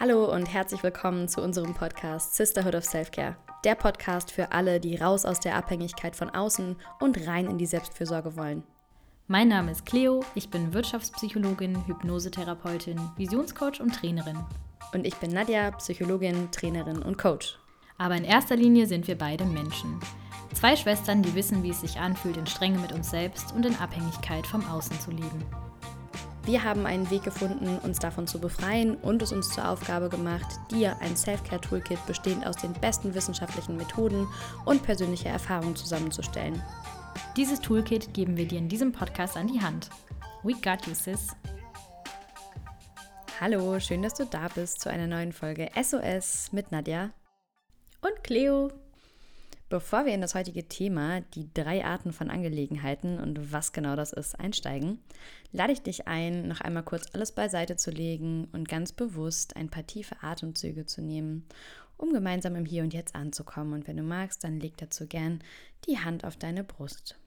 Hallo und herzlich willkommen zu unserem Podcast Sisterhood of Self-Care. Der Podcast für alle, die raus aus der Abhängigkeit von außen und rein in die Selbstfürsorge wollen. Mein Name ist Cleo, ich bin Wirtschaftspsychologin, Hypnosetherapeutin, Visionscoach und Trainerin. Und ich bin Nadja, Psychologin, Trainerin und Coach. Aber in erster Linie sind wir beide Menschen. Zwei Schwestern, die wissen, wie es sich anfühlt, in Strenge mit uns selbst und in Abhängigkeit vom Außen zu leben. Wir haben einen Weg gefunden, uns davon zu befreien und es uns zur Aufgabe gemacht, dir ein Self-Care-Toolkit bestehend aus den besten wissenschaftlichen Methoden und persönlicher Erfahrung zusammenzustellen. Dieses Toolkit geben wir dir in diesem Podcast an die Hand. We got you, sis. Hallo, schön, dass du da bist zu einer neuen Folge SOS mit Nadja und Cleo. Bevor wir in das heutige Thema, die drei Arten von Angelegenheiten und was genau das ist, einsteigen, lade ich dich ein, noch einmal kurz alles beiseite zu legen und ganz bewusst ein paar tiefe Atemzüge zu nehmen, um gemeinsam im Hier und Jetzt anzukommen. Und wenn du magst, dann leg dazu gern die Hand auf deine Brust.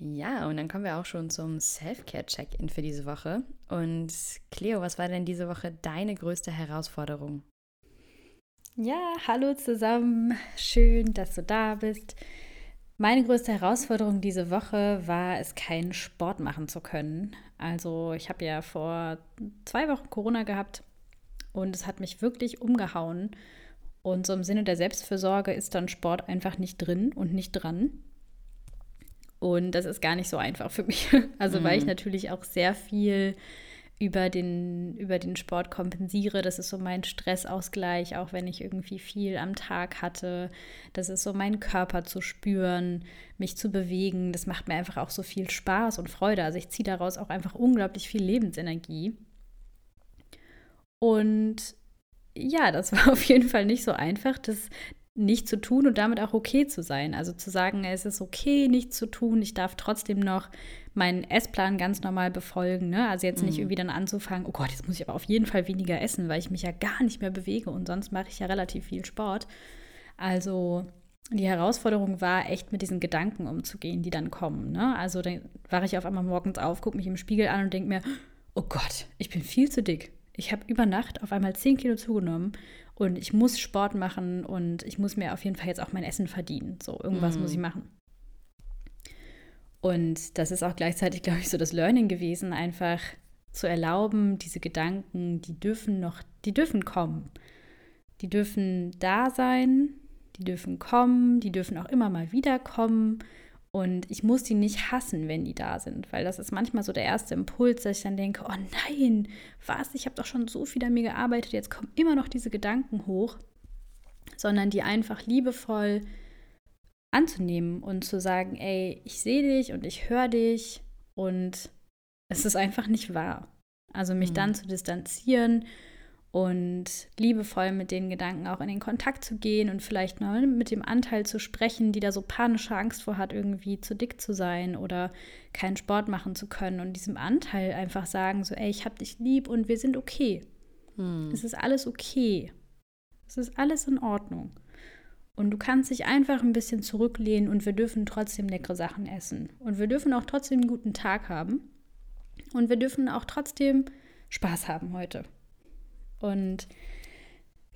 Ja, und dann kommen wir auch schon zum Self-Care-Check-In für diese Woche. Und Cleo, was war denn diese Woche deine größte Herausforderung? Ja, hallo zusammen. Schön, dass du da bist. Meine größte Herausforderung diese Woche war es, keinen Sport machen zu können. Also ich habe ja vor zwei Wochen Corona gehabt und es hat mich wirklich umgehauen. Und so im Sinne der Selbstfürsorge ist dann Sport einfach nicht drin und nicht dran. Und das ist gar nicht so einfach für mich. Also, mhm. weil ich mhm. natürlich auch sehr viel über den, über den Sport kompensiere. Das ist so mein Stressausgleich, auch wenn ich irgendwie viel am Tag hatte. Das ist so mein Körper zu spüren, mich zu bewegen. Das macht mir einfach auch so viel Spaß und Freude. Also ich ziehe daraus auch einfach unglaublich viel Lebensenergie. Und ja, das war auf jeden Fall nicht so einfach, das nicht zu tun und damit auch okay zu sein. Also zu sagen, es ist okay, nichts zu tun, ich darf trotzdem noch meinen Essplan ganz normal befolgen. Ne? Also jetzt nicht mhm. irgendwie dann anzufangen, oh Gott, jetzt muss ich aber auf jeden Fall weniger essen, weil ich mich ja gar nicht mehr bewege und sonst mache ich ja relativ viel Sport. Also die Herausforderung war echt mit diesen Gedanken umzugehen, die dann kommen. Ne? Also dann wache ich auf einmal morgens auf, gucke mich im Spiegel an und denke mir, oh Gott, ich bin viel zu dick. Ich habe über Nacht auf einmal 10 Kilo zugenommen und ich muss Sport machen und ich muss mir auf jeden Fall jetzt auch mein Essen verdienen. So, irgendwas mhm. muss ich machen. Und das ist auch gleichzeitig, glaube ich, so das Learning gewesen, einfach zu erlauben, diese Gedanken, die dürfen noch, die dürfen kommen. Die dürfen da sein, die dürfen kommen, die dürfen auch immer mal wieder kommen. Und ich muss die nicht hassen, wenn die da sind, weil das ist manchmal so der erste Impuls, dass ich dann denke, oh nein, was, ich habe doch schon so viel an mir gearbeitet, jetzt kommen immer noch diese Gedanken hoch, sondern die einfach liebevoll anzunehmen und zu sagen, ey, ich sehe dich und ich höre dich und es ist einfach nicht wahr. Also mich mhm. dann zu distanzieren und liebevoll mit den Gedanken auch in den Kontakt zu gehen und vielleicht mal mit dem Anteil zu sprechen, die da so panische Angst vor hat, irgendwie zu dick zu sein oder keinen Sport machen zu können und diesem Anteil einfach sagen, so, ey, ich hab dich lieb und wir sind okay. Hm. Es ist alles okay. Es ist alles in Ordnung. Und du kannst dich einfach ein bisschen zurücklehnen und wir dürfen trotzdem leckere Sachen essen. Und wir dürfen auch trotzdem einen guten Tag haben. Und wir dürfen auch trotzdem Spaß haben heute. Und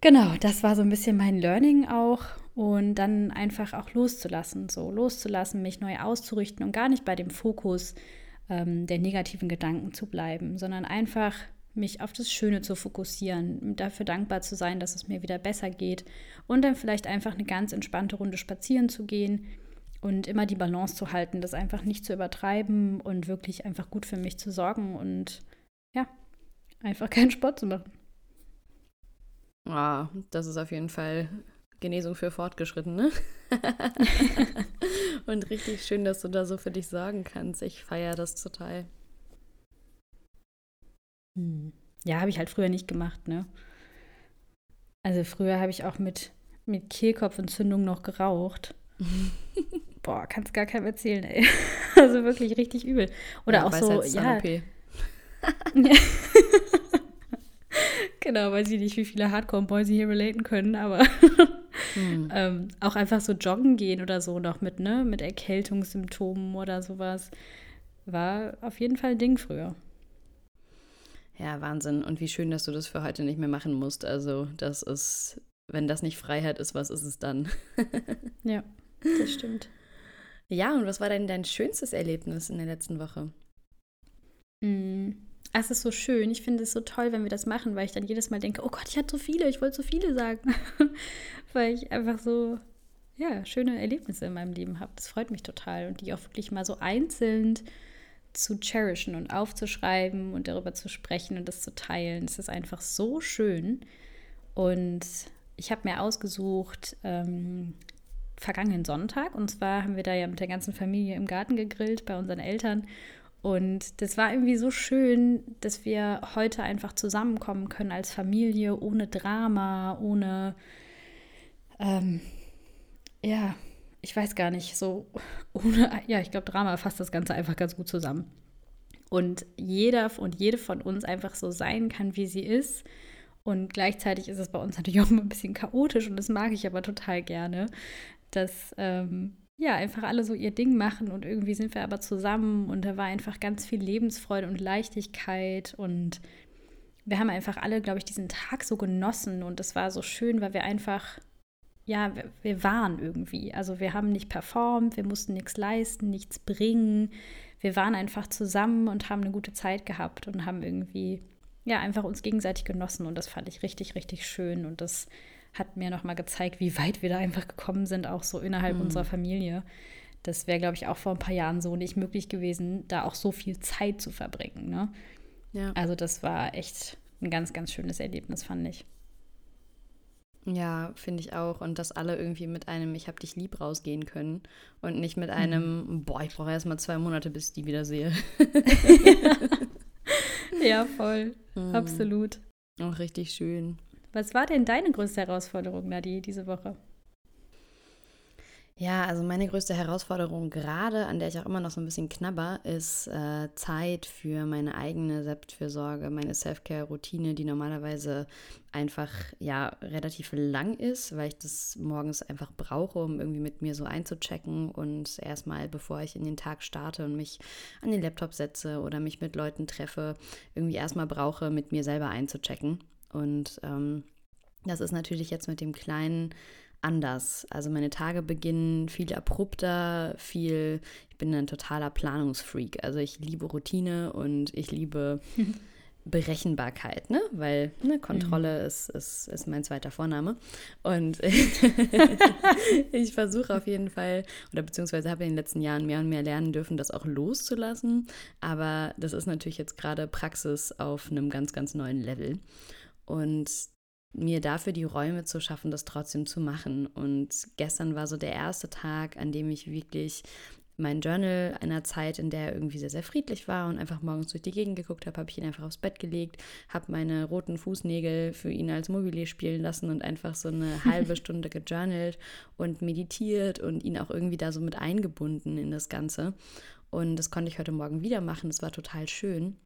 genau, das war so ein bisschen mein Learning auch. Und dann einfach auch loszulassen, so loszulassen, mich neu auszurichten und gar nicht bei dem Fokus ähm, der negativen Gedanken zu bleiben, sondern einfach mich auf das Schöne zu fokussieren, dafür dankbar zu sein, dass es mir wieder besser geht und dann vielleicht einfach eine ganz entspannte Runde spazieren zu gehen und immer die Balance zu halten, das einfach nicht zu übertreiben und wirklich einfach gut für mich zu sorgen und ja, einfach keinen Sport zu machen. Ah, das ist auf jeden Fall Genesung für Fortgeschrittene. Und richtig schön, dass du da so für dich sorgen kannst. Ich feiere das total. Hm. Ja, habe ich halt früher nicht gemacht, ne? Also früher habe ich auch mit, mit Kehlkopfentzündung noch geraucht. Boah, kannst gar keinem erzählen, ey. Also wirklich richtig übel. Oder ja, auch so, ja. Genau, weiß ich nicht, wie viele Hardcore-Boys hier relaten können, aber hm. ähm, auch einfach so joggen gehen oder so noch mit, ne, mit Erkältungssymptomen oder sowas, war auf jeden Fall ein Ding früher. Ja, Wahnsinn. Und wie schön, dass du das für heute nicht mehr machen musst. Also, das ist, wenn das nicht Freiheit ist, was ist es dann? ja, das stimmt. Ja, und was war denn dein schönstes Erlebnis in der letzten Woche? Mm, es ist so schön. Ich finde es so toll, wenn wir das machen, weil ich dann jedes Mal denke, oh Gott, ich hatte so viele, ich wollte so viele sagen. weil ich einfach so, ja, schöne Erlebnisse in meinem Leben habe. Das freut mich total. Und die auch wirklich mal so einzeln zu cherishen und aufzuschreiben und darüber zu sprechen und das zu teilen. Es ist einfach so schön. Und ich habe mir ausgesucht, ähm, vergangenen Sonntag. Und zwar haben wir da ja mit der ganzen Familie im Garten gegrillt bei unseren Eltern. Und das war irgendwie so schön, dass wir heute einfach zusammenkommen können als Familie, ohne Drama, ohne, ähm, ja, ich weiß gar nicht, so ohne, ja, ich glaube, Drama fasst das Ganze einfach ganz gut zusammen. Und jeder und jede von uns einfach so sein kann, wie sie ist. Und gleichzeitig ist es bei uns natürlich auch ein bisschen chaotisch und das mag ich aber total gerne, dass ähm, ja, einfach alle so ihr Ding machen und irgendwie sind wir aber zusammen und da war einfach ganz viel Lebensfreude und Leichtigkeit und wir haben einfach alle, glaube ich, diesen Tag so genossen und es war so schön, weil wir einfach, ja, wir, wir waren irgendwie. Also wir haben nicht performt, wir mussten nichts leisten, nichts bringen. Wir waren einfach zusammen und haben eine gute Zeit gehabt und haben irgendwie, ja, einfach uns gegenseitig genossen und das fand ich richtig, richtig schön und das hat mir nochmal gezeigt, wie weit wir da einfach gekommen sind, auch so innerhalb mhm. unserer Familie. Das wäre, glaube ich, auch vor ein paar Jahren so nicht möglich gewesen, da auch so viel Zeit zu verbringen. Ne? Ja. Also das war echt ein ganz, ganz schönes Erlebnis, fand ich. Ja, finde ich auch. Und dass alle irgendwie mit einem Ich hab dich lieb rausgehen können und nicht mit einem, mhm. boah, ich brauche erst mal zwei Monate, bis ich die wieder sehe. ja, voll. Mhm. Absolut. Auch richtig schön. Was war denn deine größte Herausforderung, Nadi, diese Woche? Ja, also meine größte Herausforderung gerade, an der ich auch immer noch so ein bisschen knabber, ist äh, Zeit für meine eigene Selbstfürsorge, meine Self-Care-Routine, die normalerweise einfach ja relativ lang ist, weil ich das morgens einfach brauche, um irgendwie mit mir so einzuchecken und erstmal, bevor ich in den Tag starte und mich an den Laptop setze oder mich mit Leuten treffe, irgendwie erstmal brauche, mit mir selber einzuchecken. Und ähm, das ist natürlich jetzt mit dem Kleinen anders. Also meine Tage beginnen viel abrupter, viel, ich bin ein totaler Planungsfreak. Also ich liebe Routine und ich liebe Berechenbarkeit, ne? Weil ne, Kontrolle mhm. ist, ist, ist mein zweiter Vorname. Und ich versuche auf jeden Fall, oder beziehungsweise habe in den letzten Jahren mehr und mehr lernen dürfen, das auch loszulassen. Aber das ist natürlich jetzt gerade Praxis auf einem ganz, ganz neuen Level und mir dafür die Räume zu schaffen, das trotzdem zu machen. Und gestern war so der erste Tag, an dem ich wirklich mein Journal einer Zeit, in der er irgendwie sehr, sehr friedlich war und einfach morgens durch die Gegend geguckt habe, habe ich ihn einfach aufs Bett gelegt, habe meine roten Fußnägel für ihn als Mobile spielen lassen und einfach so eine halbe Stunde gejournalt und meditiert und ihn auch irgendwie da so mit eingebunden in das Ganze. Und das konnte ich heute Morgen wieder machen. Das war total schön.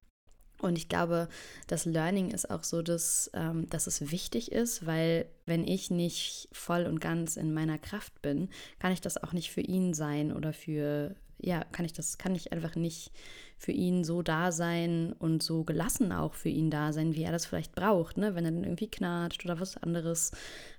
Und ich glaube, das Learning ist auch so, dass, ähm, dass es wichtig ist, weil wenn ich nicht voll und ganz in meiner Kraft bin, kann ich das auch nicht für ihn sein oder für, ja, kann ich das, kann ich einfach nicht für ihn so da sein und so gelassen auch für ihn da sein, wie er das vielleicht braucht, ne? Wenn er dann irgendwie knatscht oder was anderes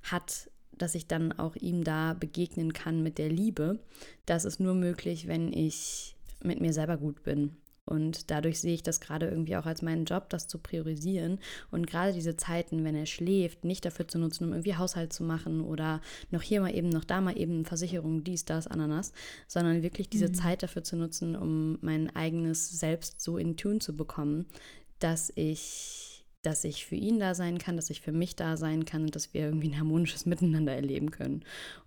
hat, dass ich dann auch ihm da begegnen kann mit der Liebe. Das ist nur möglich, wenn ich mit mir selber gut bin und dadurch sehe ich das gerade irgendwie auch als meinen Job, das zu priorisieren. Und gerade diese Zeiten, wenn er schläft, nicht dafür zu nutzen, um irgendwie Haushalt zu machen oder noch hier mal eben, noch da mal eben Versicherung, dies, das, Ananas, sondern wirklich diese mhm. Zeit dafür zu nutzen, um mein eigenes Selbst so in Tune zu bekommen, dass ich dass ich für ihn da sein kann, dass ich für mich da sein kann und dass wir irgendwie ein harmonisches Miteinander erleben können.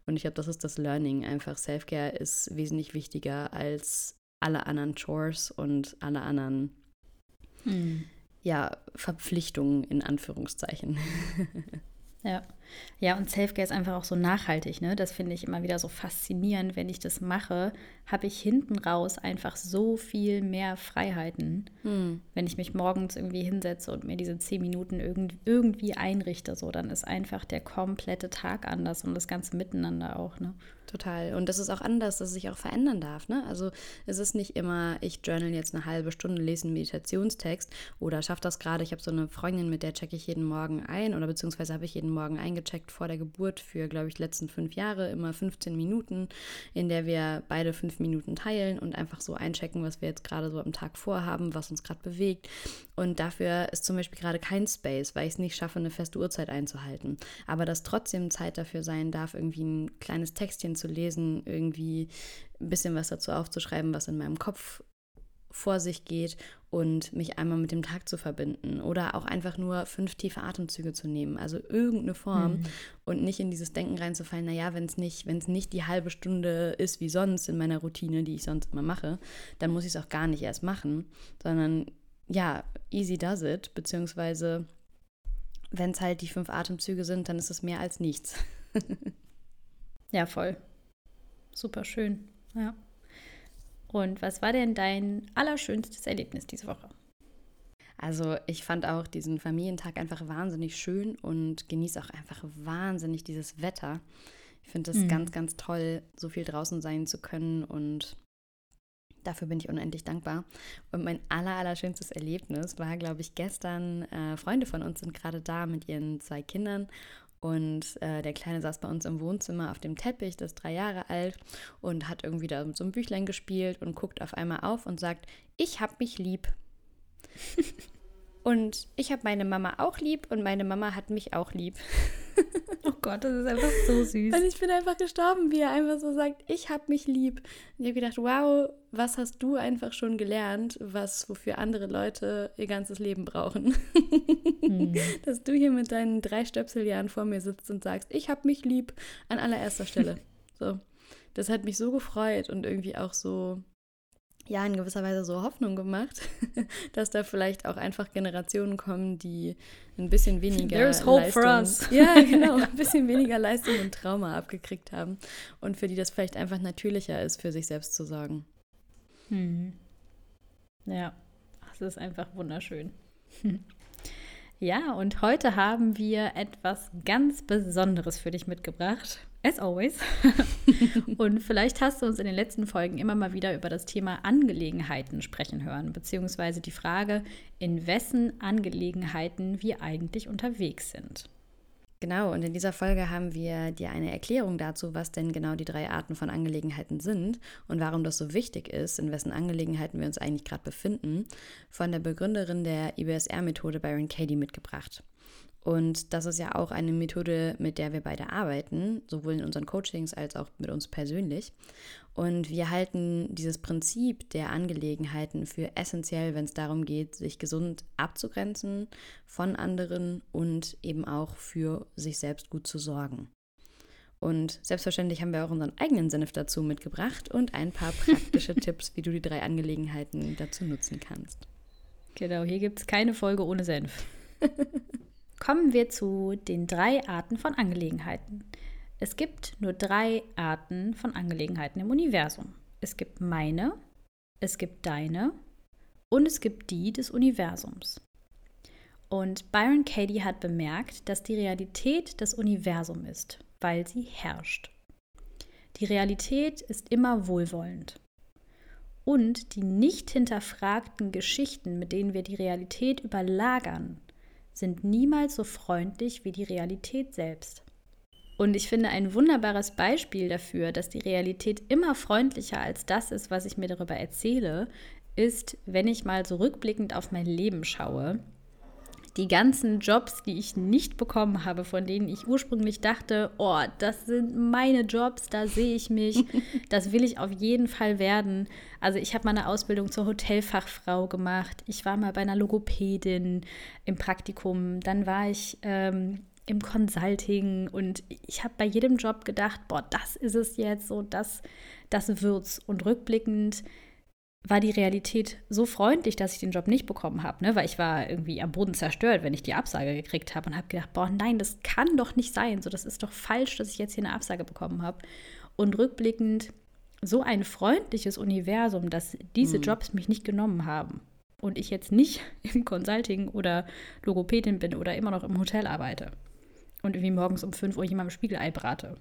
Und ich glaube, das ist das Learning. Einfach Self-Care ist wesentlich wichtiger als alle anderen Chores und alle anderen hm. ja, Verpflichtungen in Anführungszeichen. Ja. Ja, und Selfcare ist einfach auch so nachhaltig, ne? Das finde ich immer wieder so faszinierend. Wenn ich das mache, habe ich hinten raus einfach so viel mehr Freiheiten. Hm. Wenn ich mich morgens irgendwie hinsetze und mir diese zehn Minuten irgendwie einrichte, so, dann ist einfach der komplette Tag anders und das ganze Miteinander auch, ne? Total. Und das ist auch anders, dass es sich auch verändern darf. Ne? Also es ist nicht immer, ich journal jetzt eine halbe Stunde, lese einen Meditationstext oder schaffe das gerade. Ich habe so eine Freundin, mit der checke ich jeden Morgen ein oder beziehungsweise habe ich jeden Morgen eingecheckt vor der Geburt für, glaube ich, die letzten fünf Jahre, immer 15 Minuten, in der wir beide fünf Minuten teilen und einfach so einchecken, was wir jetzt gerade so am Tag vorhaben, was uns gerade bewegt. Und dafür ist zum Beispiel gerade kein Space, weil ich es nicht schaffe, eine feste Uhrzeit einzuhalten. Aber dass trotzdem Zeit dafür sein darf, irgendwie ein kleines Textchen zu lesen, irgendwie ein bisschen was dazu aufzuschreiben, was in meinem Kopf vor sich geht und mich einmal mit dem Tag zu verbinden oder auch einfach nur fünf tiefe Atemzüge zu nehmen, also irgendeine Form mhm. und nicht in dieses Denken reinzufallen, naja, wenn es nicht, wenn es nicht die halbe Stunde ist wie sonst in meiner Routine, die ich sonst immer mache, dann muss ich es auch gar nicht erst machen, sondern ja, easy does it, beziehungsweise wenn es halt die fünf Atemzüge sind, dann ist es mehr als nichts. ja, voll. Super schön. Ja. Und was war denn dein allerschönstes Erlebnis diese Woche? Also ich fand auch diesen Familientag einfach wahnsinnig schön und genieße auch einfach wahnsinnig dieses Wetter. Ich finde es mhm. ganz, ganz toll, so viel draußen sein zu können und dafür bin ich unendlich dankbar. Und mein aller, allerschönstes Erlebnis war, glaube ich, gestern, äh, Freunde von uns sind gerade da mit ihren zwei Kindern und äh, der Kleine saß bei uns im Wohnzimmer auf dem Teppich, das ist drei Jahre alt und hat irgendwie da so ein Büchlein gespielt und guckt auf einmal auf und sagt, ich hab mich lieb. und ich habe meine Mama auch lieb und meine Mama hat mich auch lieb. oh Gott, das ist einfach so süß. Und ich bin einfach gestorben, wie er einfach so sagt, ich habe mich lieb. Und ich habe gedacht, wow, was hast du einfach schon gelernt, was wofür andere Leute ihr ganzes Leben brauchen. Hm. Dass du hier mit deinen drei Stöpseljahren vor mir sitzt und sagst, ich habe mich lieb an allererster Stelle. So. Das hat mich so gefreut und irgendwie auch so ja in gewisser Weise so Hoffnung gemacht, dass da vielleicht auch einfach Generationen kommen, die ein bisschen weniger There's hope Leistung, for us. ja genau, ein bisschen weniger Leistung und Trauma abgekriegt haben und für die das vielleicht einfach natürlicher ist, für sich selbst zu sorgen. Hm. Ja, es ist einfach wunderschön. Ja, und heute haben wir etwas ganz Besonderes für dich mitgebracht. As always. und vielleicht hast du uns in den letzten Folgen immer mal wieder über das Thema Angelegenheiten sprechen hören, beziehungsweise die Frage, in wessen Angelegenheiten wir eigentlich unterwegs sind. Genau, und in dieser Folge haben wir dir eine Erklärung dazu, was denn genau die drei Arten von Angelegenheiten sind und warum das so wichtig ist, in wessen Angelegenheiten wir uns eigentlich gerade befinden, von der Begründerin der IBSR-Methode Byron Katie mitgebracht. Und das ist ja auch eine Methode, mit der wir beide arbeiten, sowohl in unseren Coachings als auch mit uns persönlich. Und wir halten dieses Prinzip der Angelegenheiten für essentiell, wenn es darum geht, sich gesund abzugrenzen von anderen und eben auch für sich selbst gut zu sorgen. Und selbstverständlich haben wir auch unseren eigenen Senf dazu mitgebracht und ein paar praktische Tipps, wie du die drei Angelegenheiten dazu nutzen kannst. Genau, hier gibt es keine Folge ohne Senf. Kommen wir zu den drei Arten von Angelegenheiten. Es gibt nur drei Arten von Angelegenheiten im Universum. Es gibt meine, es gibt deine und es gibt die des Universums. Und Byron Katie hat bemerkt, dass die Realität das Universum ist, weil sie herrscht. Die Realität ist immer wohlwollend. Und die nicht hinterfragten Geschichten, mit denen wir die Realität überlagern, sind niemals so freundlich wie die Realität selbst. Und ich finde ein wunderbares Beispiel dafür, dass die Realität immer freundlicher als das ist, was ich mir darüber erzähle, ist, wenn ich mal so rückblickend auf mein Leben schaue. Die ganzen Jobs, die ich nicht bekommen habe, von denen ich ursprünglich dachte, oh, das sind meine Jobs, da sehe ich mich, das will ich auf jeden Fall werden. Also ich habe meine Ausbildung zur Hotelfachfrau gemacht, ich war mal bei einer Logopädin im Praktikum, dann war ich ähm, im Consulting und ich habe bei jedem Job gedacht, boah, das ist es jetzt, so das, das wird's. Und rückblickend war die Realität so freundlich, dass ich den Job nicht bekommen habe, ne? weil ich war irgendwie am Boden zerstört, wenn ich die Absage gekriegt habe und habe gedacht, boah, nein, das kann doch nicht sein, so das ist doch falsch, dass ich jetzt hier eine Absage bekommen habe. Und rückblickend so ein freundliches Universum, dass diese mhm. Jobs mich nicht genommen haben und ich jetzt nicht im Consulting oder Logopädin bin oder immer noch im Hotel arbeite und irgendwie morgens um 5 Uhr jemandem Spiegelei brate.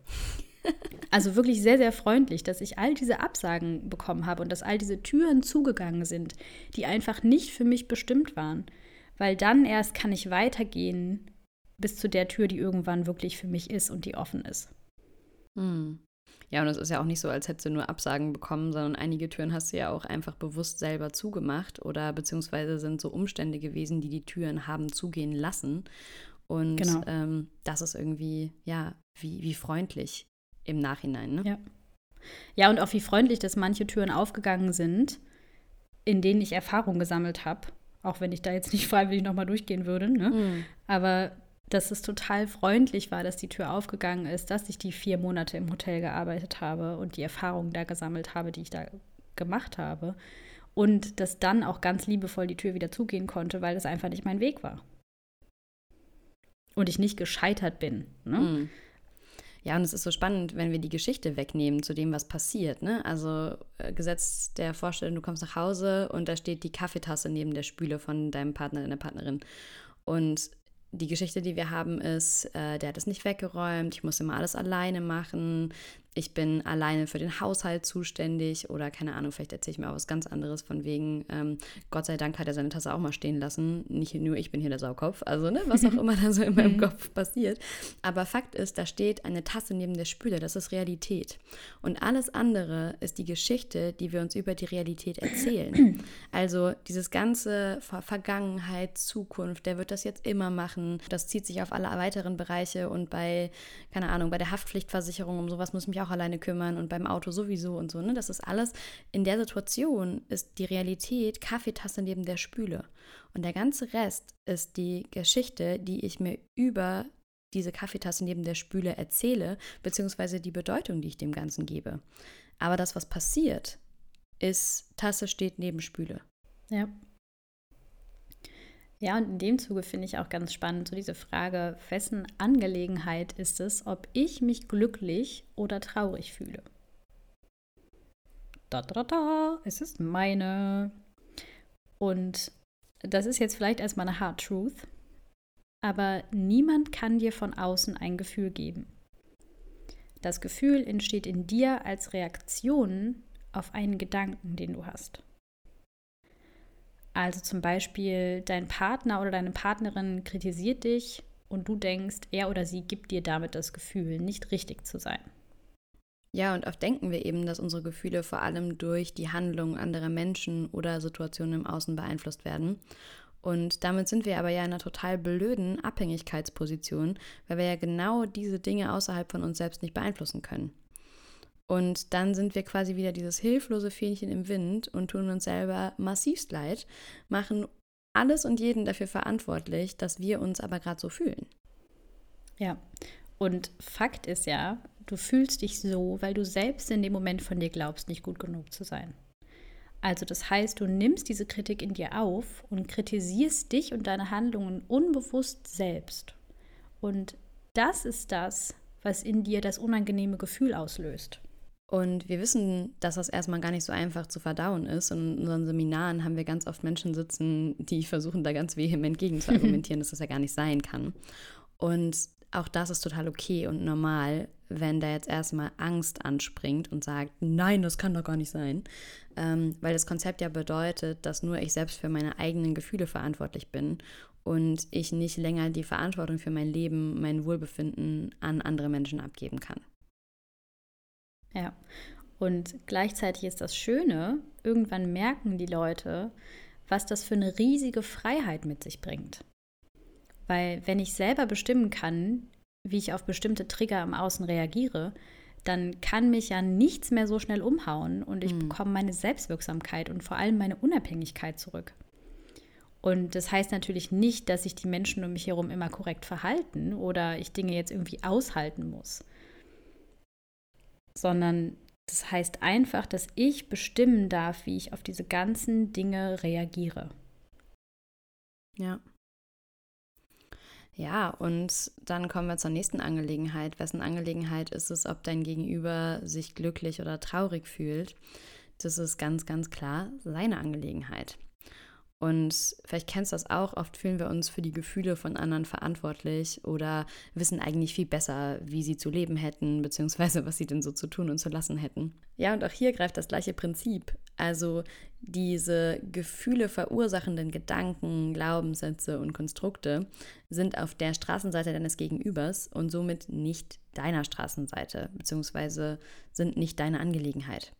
Also wirklich sehr, sehr freundlich, dass ich all diese Absagen bekommen habe und dass all diese Türen zugegangen sind, die einfach nicht für mich bestimmt waren. Weil dann erst kann ich weitergehen bis zu der Tür, die irgendwann wirklich für mich ist und die offen ist. Hm. Ja, und es ist ja auch nicht so, als hättest du nur Absagen bekommen, sondern einige Türen hast du ja auch einfach bewusst selber zugemacht oder beziehungsweise sind so Umstände gewesen, die die Türen haben zugehen lassen. Und genau. ähm, das ist irgendwie, ja, wie, wie freundlich im Nachhinein. Ne? Ja. Ja, und auch wie freundlich, dass manche Türen aufgegangen sind, in denen ich Erfahrung gesammelt habe. Auch wenn ich da jetzt nicht freiwillig nochmal durchgehen würde. Ne? Mhm. Aber dass es total freundlich war, dass die Tür aufgegangen ist, dass ich die vier Monate im Hotel gearbeitet habe und die Erfahrungen da gesammelt habe, die ich da gemacht habe. Und dass dann auch ganz liebevoll die Tür wieder zugehen konnte, weil es einfach nicht mein Weg war. Und ich nicht gescheitert bin. Ne? Mhm. Ja, und es ist so spannend, wenn wir die Geschichte wegnehmen zu dem, was passiert. Ne? Also äh, gesetzt der Vorstellung, du kommst nach Hause und da steht die Kaffeetasse neben der Spüle von deinem Partner, deiner Partnerin. Und die Geschichte, die wir haben, ist, äh, der hat es nicht weggeräumt, ich muss immer alles alleine machen, ich bin alleine für den Haushalt zuständig oder keine Ahnung, vielleicht erzähle ich mir auch was ganz anderes von wegen, ähm, Gott sei Dank hat er seine Tasse auch mal stehen lassen, nicht nur ich bin hier der Saukopf, also ne, was auch immer da so in meinem mhm. Kopf passiert. Aber Fakt ist, da steht eine Tasse neben der Spüle, das ist Realität. Und alles andere ist die Geschichte, die wir uns über die Realität erzählen. Also dieses ganze Vergangenheit, Zukunft, der wird das jetzt immer machen, das zieht sich auf alle weiteren Bereiche und bei, keine Ahnung, bei der Haftpflichtversicherung, um sowas muss ich mich auch alleine kümmern und beim Auto sowieso und so. Ne? Das ist alles, in der Situation ist die Realität Kaffeetasse neben der Spüle. Und der ganze Rest ist die Geschichte, die ich mir über diese Kaffeetasse neben der Spüle erzähle, beziehungsweise die Bedeutung, die ich dem Ganzen gebe. Aber das, was passiert, ist, Tasse steht neben Spüle. Ja. Ja, und in dem Zuge finde ich auch ganz spannend, so diese Frage, wessen Angelegenheit ist es, ob ich mich glücklich oder traurig fühle? Da, da, da, es ist meine. Und das ist jetzt vielleicht erstmal eine Hard Truth, aber niemand kann dir von außen ein Gefühl geben. Das Gefühl entsteht in dir als Reaktion auf einen Gedanken, den du hast. Also zum Beispiel dein Partner oder deine Partnerin kritisiert dich und du denkst, er oder sie gibt dir damit das Gefühl, nicht richtig zu sein. Ja, und oft denken wir eben, dass unsere Gefühle vor allem durch die Handlungen anderer Menschen oder Situationen im Außen beeinflusst werden. Und damit sind wir aber ja in einer total blöden Abhängigkeitsposition, weil wir ja genau diese Dinge außerhalb von uns selbst nicht beeinflussen können. Und dann sind wir quasi wieder dieses hilflose Fähnchen im Wind und tun uns selber massivst leid, machen alles und jeden dafür verantwortlich, dass wir uns aber gerade so fühlen. Ja, und Fakt ist ja, du fühlst dich so, weil du selbst in dem Moment von dir glaubst, nicht gut genug zu sein. Also das heißt, du nimmst diese Kritik in dir auf und kritisierst dich und deine Handlungen unbewusst selbst. Und das ist das, was in dir das unangenehme Gefühl auslöst. Und wir wissen, dass das erstmal gar nicht so einfach zu verdauen ist. Und in unseren Seminaren haben wir ganz oft Menschen sitzen, die versuchen, da ganz vehement gegen zu argumentieren, dass das ja gar nicht sein kann. Und auch das ist total okay und normal, wenn da jetzt erstmal Angst anspringt und sagt, nein, das kann doch gar nicht sein. Ähm, weil das Konzept ja bedeutet, dass nur ich selbst für meine eigenen Gefühle verantwortlich bin und ich nicht länger die Verantwortung für mein Leben, mein Wohlbefinden an andere Menschen abgeben kann. Ja. Und gleichzeitig ist das Schöne, irgendwann merken die Leute, was das für eine riesige Freiheit mit sich bringt. Weil wenn ich selber bestimmen kann, wie ich auf bestimmte Trigger im Außen reagiere, dann kann mich ja nichts mehr so schnell umhauen und ich mhm. bekomme meine Selbstwirksamkeit und vor allem meine Unabhängigkeit zurück. Und das heißt natürlich nicht, dass sich die Menschen um mich herum immer korrekt verhalten oder ich Dinge jetzt irgendwie aushalten muss sondern Das heißt einfach, dass ich bestimmen darf, wie ich auf diese ganzen Dinge reagiere. Ja. Ja, und dann kommen wir zur nächsten Angelegenheit. Wessen Angelegenheit ist es, ob dein Gegenüber sich glücklich oder traurig fühlt? Das ist ganz, ganz klar seine Angelegenheit. Und vielleicht kennst du das auch, oft fühlen wir uns für die Gefühle von anderen verantwortlich oder wissen eigentlich viel besser, wie sie zu leben hätten, beziehungsweise was sie denn so zu tun und zu lassen hätten. Ja, und auch hier greift das gleiche Prinzip. Also diese Gefühle verursachenden Gedanken, Glaubenssätze und Konstrukte sind auf der Straßenseite deines Gegenübers und somit nicht deiner Straßenseite, beziehungsweise sind nicht deine Angelegenheit.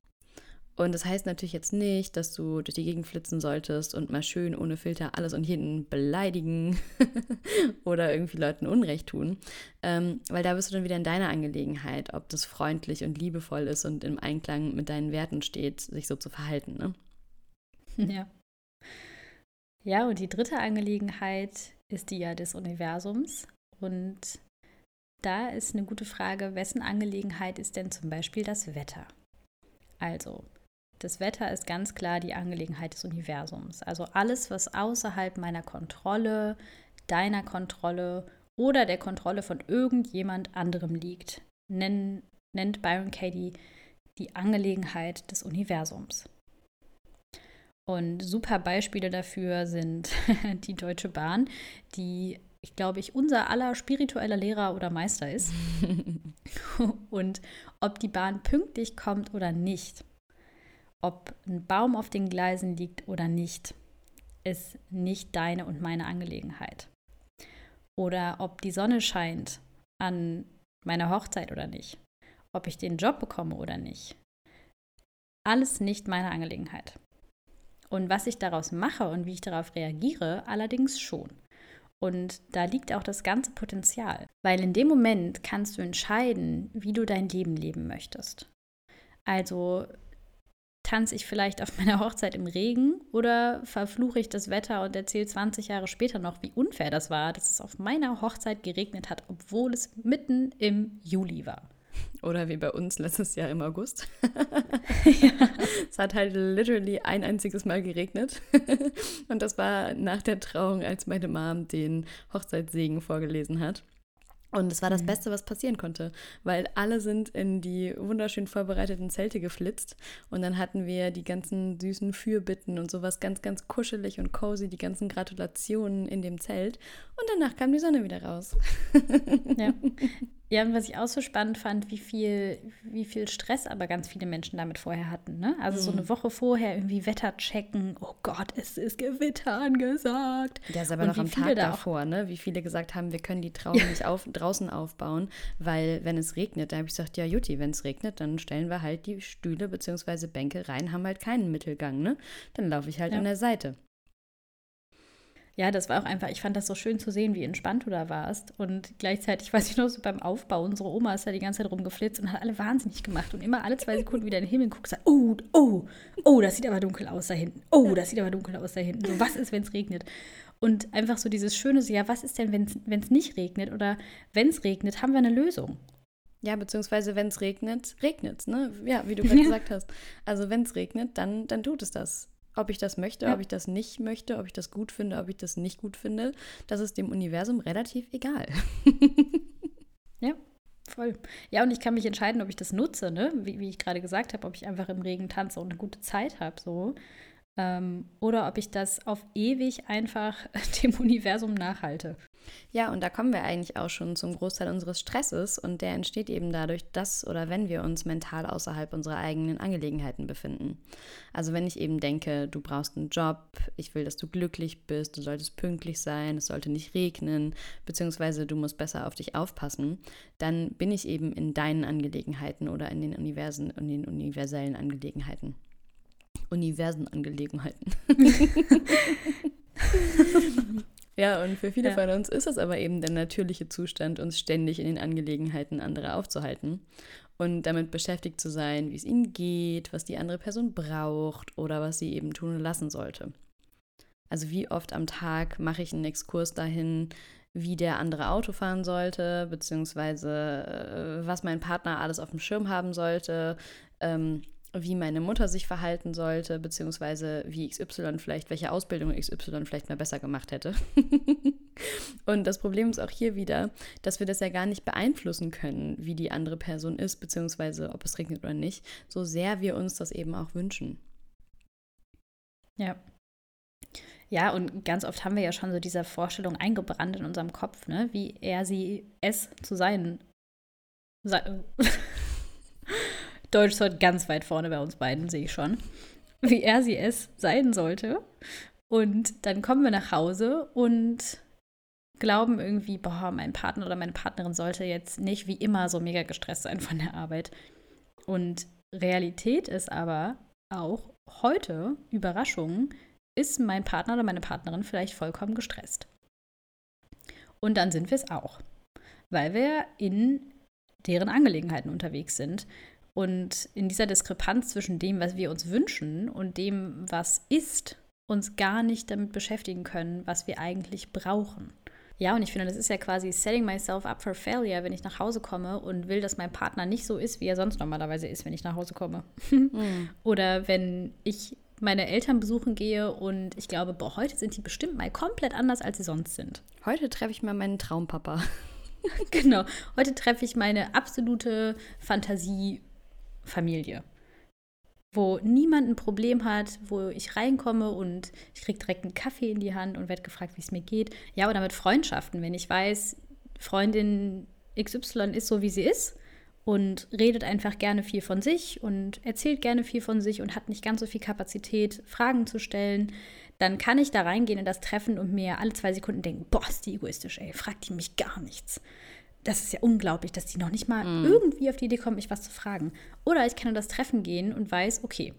Und das heißt natürlich jetzt nicht, dass du durch die Gegend flitzen solltest und mal schön ohne Filter alles und jeden beleidigen oder irgendwie Leuten Unrecht tun, ähm, weil da bist du dann wieder in deiner Angelegenheit, ob das freundlich und liebevoll ist und im Einklang mit deinen Werten steht, sich so zu verhalten. Ne? Ja. Ja, und die dritte Angelegenheit ist die ja des Universums. Und da ist eine gute Frage, wessen Angelegenheit ist denn zum Beispiel das Wetter? Also, das Wetter ist ganz klar die Angelegenheit des Universums. Also alles, was außerhalb meiner Kontrolle, deiner Kontrolle oder der Kontrolle von irgendjemand anderem liegt, nennt, nennt Byron Katie die Angelegenheit des Universums. Und super Beispiele dafür sind die Deutsche Bahn, die, ich glaube ich, unser aller spiritueller Lehrer oder Meister ist. Und ob die Bahn pünktlich kommt oder nicht, ob ein Baum auf den Gleisen liegt oder nicht, ist nicht deine und meine Angelegenheit. Oder ob die Sonne scheint an meiner Hochzeit oder nicht. Ob ich den Job bekomme oder nicht. Alles nicht meine Angelegenheit. Und was ich daraus mache und wie ich darauf reagiere, allerdings schon. Und da liegt auch das ganze Potenzial, weil in dem Moment kannst du entscheiden, wie du dein Leben leben möchtest. Also tanze ich vielleicht auf meiner Hochzeit im Regen oder verfluche ich das Wetter und erzähle 20 Jahre später noch, wie unfair das war, dass es auf meiner Hochzeit geregnet hat, obwohl es mitten im Juli war. Oder wie bei uns letztes Jahr im August. ja. Es hat halt literally ein einziges Mal geregnet. Und das war nach der Trauung, als meine Mom den Hochzeitssegen vorgelesen hat. Und es war das. Beste, was passieren konnte, weil alle sind in die wunderschön vorbereiteten Zelte geflitzt und dann hatten wir die ganzen süßen Fürbitten und sowas ganz, ganz kuschelig und cozy, die ganzen Gratulationen in dem Zelt und danach kam die Sonne wieder raus. Ja. Ja, und was ich auch so spannend fand, wie viel, wie viel Stress aber ganz viele Menschen damit vorher hatten. Ne? Also mhm. so eine Woche vorher irgendwie Wetter checken. Oh Gott, es ist Gewitter angesagt. Der ist aber und noch am Tag da davor, ne? wie viele gesagt haben, wir können die Trauung nicht auf, draußen aufbauen, weil wenn es regnet, da habe ich gesagt, ja Jutti, wenn es regnet, dann stellen wir halt die Stühle bzw. Bänke rein, haben halt keinen Mittelgang. Ne? Dann laufe ich halt ja. an der Seite ja, das war auch einfach, ich fand das so schön zu sehen, wie entspannt du da warst. Und gleichzeitig, weiß ich noch, so beim Aufbau, unsere Oma ist da die ganze Zeit rumgeflitzt und hat alle wahnsinnig gemacht. Und immer alle zwei Sekunden wieder in den Himmel guckt und sagt, oh, oh, oh, das sieht aber dunkel aus da hinten. Oh, das sieht aber dunkel aus da hinten. So, was ist, wenn es regnet? Und einfach so dieses Schöne, so, ja, was ist denn, wenn es nicht regnet? Oder wenn es regnet, haben wir eine Lösung. Ja, beziehungsweise wenn es regnet, regnet es, ne? Ja, wie du gerade gesagt hast. Also wenn es regnet, dann, dann tut es das ob ich das möchte, ja. ob ich das nicht möchte, ob ich das gut finde, ob ich das nicht gut finde, das ist dem Universum relativ egal. ja, voll. Ja, und ich kann mich entscheiden, ob ich das nutze, ne? Wie, wie ich gerade gesagt habe, ob ich einfach im Regen tanze und eine gute Zeit habe, so. Ähm, oder ob ich das auf ewig einfach dem Universum nachhalte. Ja, und da kommen wir eigentlich auch schon zum Großteil unseres Stresses und der entsteht eben dadurch, dass oder wenn wir uns mental außerhalb unserer eigenen Angelegenheiten befinden. Also wenn ich eben denke, du brauchst einen Job, ich will, dass du glücklich bist, du solltest pünktlich sein, es sollte nicht regnen, beziehungsweise du musst besser auf dich aufpassen, dann bin ich eben in deinen Angelegenheiten oder in den Universen, in den universellen Angelegenheiten. Universenangelegenheiten. Ja, und für viele ja. von uns ist es aber eben der natürliche Zustand, uns ständig in den Angelegenheiten anderer aufzuhalten und damit beschäftigt zu sein, wie es ihnen geht, was die andere Person braucht oder was sie eben tun lassen sollte. Also wie oft am Tag mache ich einen Exkurs dahin, wie der andere Auto fahren sollte, beziehungsweise äh, was mein Partner alles auf dem Schirm haben sollte, ähm, wie meine Mutter sich verhalten sollte, beziehungsweise wie XY vielleicht, welche Ausbildung XY vielleicht mal besser gemacht hätte. und das Problem ist auch hier wieder, dass wir das ja gar nicht beeinflussen können, wie die andere Person ist, beziehungsweise ob es regnet oder nicht, so sehr wir uns das eben auch wünschen. Ja. Ja, und ganz oft haben wir ja schon so diese Vorstellung eingebrannt in unserem Kopf, ne? wie er sie es zu sein. Deutsch ist heute ganz weit vorne bei uns beiden, sehe ich schon. Wie er sie es sein sollte. Und dann kommen wir nach Hause und glauben irgendwie, boah, mein Partner oder meine Partnerin sollte jetzt nicht wie immer so mega gestresst sein von der Arbeit. Und Realität ist aber auch heute, Überraschung, ist mein Partner oder meine Partnerin vielleicht vollkommen gestresst. Und dann sind wir es auch, weil wir in deren Angelegenheiten unterwegs sind. Und in dieser Diskrepanz zwischen dem, was wir uns wünschen und dem, was ist, uns gar nicht damit beschäftigen können, was wir eigentlich brauchen. Ja, und ich finde, das ist ja quasi setting myself up for failure, wenn ich nach Hause komme und will, dass mein Partner nicht so ist, wie er sonst normalerweise ist, wenn ich nach Hause komme. Mhm. Oder wenn ich meine Eltern besuchen gehe und ich glaube, boah, heute sind die bestimmt mal komplett anders, als sie sonst sind. Heute treffe ich mal meinen Traumpapa. genau, heute treffe ich meine absolute Fantasiefamilie. Wo niemand ein Problem hat, wo ich reinkomme und ich kriege direkt einen Kaffee in die Hand und werde gefragt, wie es mir geht. Ja, oder mit Freundschaften, wenn ich weiß, Freundin XY ist so, wie sie ist und redet einfach gerne viel von sich und erzählt gerne viel von sich und hat nicht ganz so viel Kapazität, Fragen zu stellen, dann kann ich da reingehen in das Treffen und mir alle zwei Sekunden denken, boah, ist die egoistisch, ey, fragt die mich gar nichts. Das ist ja unglaublich, dass die noch nicht mal mm. irgendwie auf die Idee kommt, mich was zu fragen. Oder ich kann in das Treffen gehen und weiß, okay,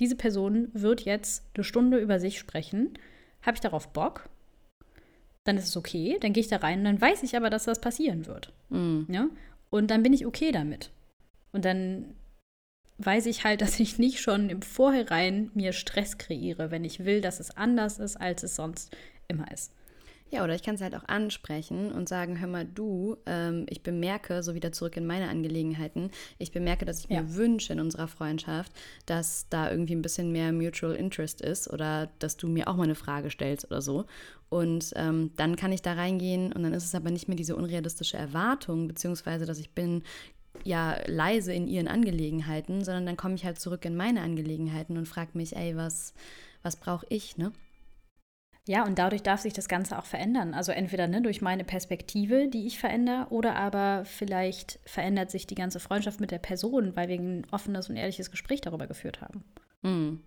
diese Person wird jetzt eine Stunde über sich sprechen. Habe ich darauf Bock? Dann ist es okay, dann gehe ich da rein und dann weiß ich aber, dass das passieren wird. Mm. Ja? Und dann bin ich okay damit. Und dann weiß ich halt, dass ich nicht schon im Vorhinein mir Stress kreiere, wenn ich will, dass es anders ist, als es sonst immer ist. Ja, oder ich kann es halt auch ansprechen und sagen, hör mal, du, ähm, ich bemerke, so wieder zurück in meine Angelegenheiten, ich bemerke, dass ich ja. mir wünsche in unserer Freundschaft, dass da irgendwie ein bisschen mehr Mutual Interest ist oder dass du mir auch mal eine Frage stellst oder so. Und ähm, dann kann ich da reingehen und dann ist es aber nicht mehr diese unrealistische Erwartung, beziehungsweise, dass ich bin ja leise in ihren Angelegenheiten, sondern dann komme ich halt zurück in meine Angelegenheiten und frage mich, ey, was, was brauche ich, ne? Ja, und dadurch darf sich das Ganze auch verändern. Also entweder ne, durch meine Perspektive, die ich verändere, oder aber vielleicht verändert sich die ganze Freundschaft mit der Person, weil wir ein offenes und ehrliches Gespräch darüber geführt haben. Mhm.